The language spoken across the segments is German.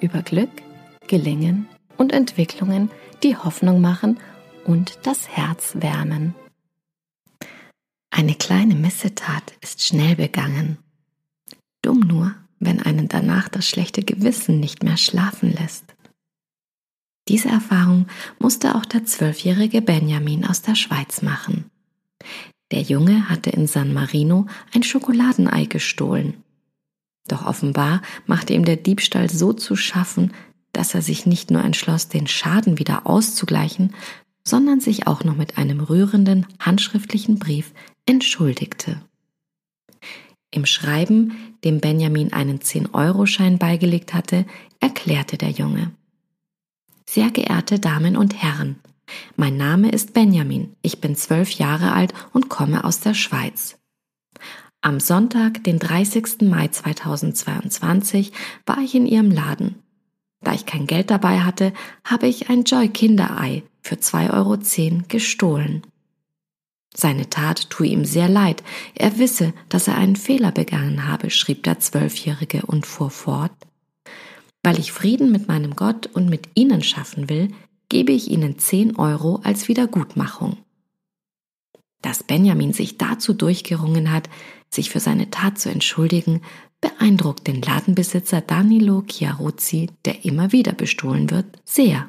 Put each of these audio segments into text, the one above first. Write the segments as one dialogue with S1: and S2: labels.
S1: über Glück, Gelingen und Entwicklungen, die Hoffnung machen und das Herz wärmen. Eine kleine Missetat ist schnell begangen. Dumm nur, wenn einen danach das schlechte Gewissen nicht mehr schlafen lässt. Diese Erfahrung musste auch der zwölfjährige Benjamin aus der Schweiz machen. Der Junge hatte in San Marino ein Schokoladenei gestohlen. Doch offenbar machte ihm der Diebstahl so zu schaffen, dass er sich nicht nur entschloss, den Schaden wieder auszugleichen, sondern sich auch noch mit einem rührenden handschriftlichen Brief entschuldigte. Im Schreiben, dem Benjamin einen 10-Euro-Schein beigelegt hatte, erklärte der Junge. Sehr geehrte Damen und Herren, mein Name ist Benjamin, ich bin zwölf Jahre alt und komme aus der Schweiz. Am Sonntag, den 30. Mai 2022, war ich in ihrem Laden. Da ich kein Geld dabei hatte, habe ich ein Joy Kinderei für 2,10 Euro gestohlen. Seine Tat tue ihm sehr leid. Er wisse, dass er einen Fehler begangen habe, schrieb der Zwölfjährige und fuhr fort. Weil ich Frieden mit meinem Gott und mit Ihnen schaffen will, gebe ich Ihnen 10 Euro als Wiedergutmachung. Dass Benjamin sich dazu durchgerungen hat, sich für seine Tat zu entschuldigen, beeindruckt den Ladenbesitzer Danilo Chiaruzzi, der immer wieder bestohlen wird, sehr.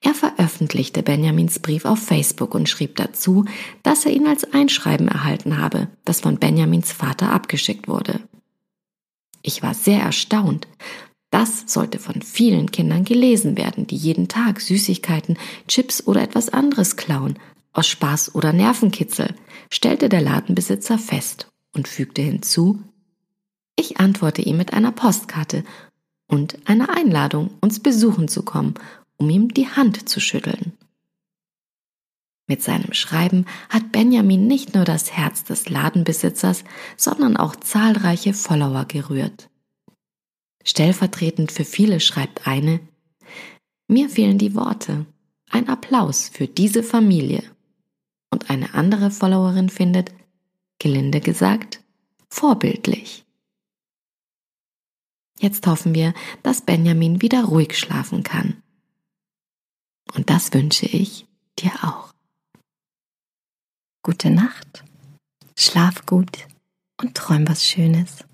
S1: Er veröffentlichte Benjamins Brief auf Facebook und schrieb dazu, dass er ihn als Einschreiben erhalten habe, das von Benjamins Vater abgeschickt wurde. Ich war sehr erstaunt. Das sollte von vielen Kindern gelesen werden, die jeden Tag Süßigkeiten, Chips oder etwas anderes klauen, aus Spaß oder Nervenkitzel, stellte der Ladenbesitzer fest und fügte hinzu, ich antworte ihm mit einer Postkarte und einer Einladung, uns besuchen zu kommen, um ihm die Hand zu schütteln. Mit seinem Schreiben hat Benjamin nicht nur das Herz des Ladenbesitzers, sondern auch zahlreiche Follower gerührt. Stellvertretend für viele schreibt eine, mir fehlen die Worte. Ein Applaus für diese Familie und eine andere Followerin findet, gelinde gesagt, vorbildlich. Jetzt hoffen wir, dass Benjamin wieder ruhig schlafen kann. Und das wünsche ich dir auch. Gute Nacht, schlaf gut und träum was Schönes.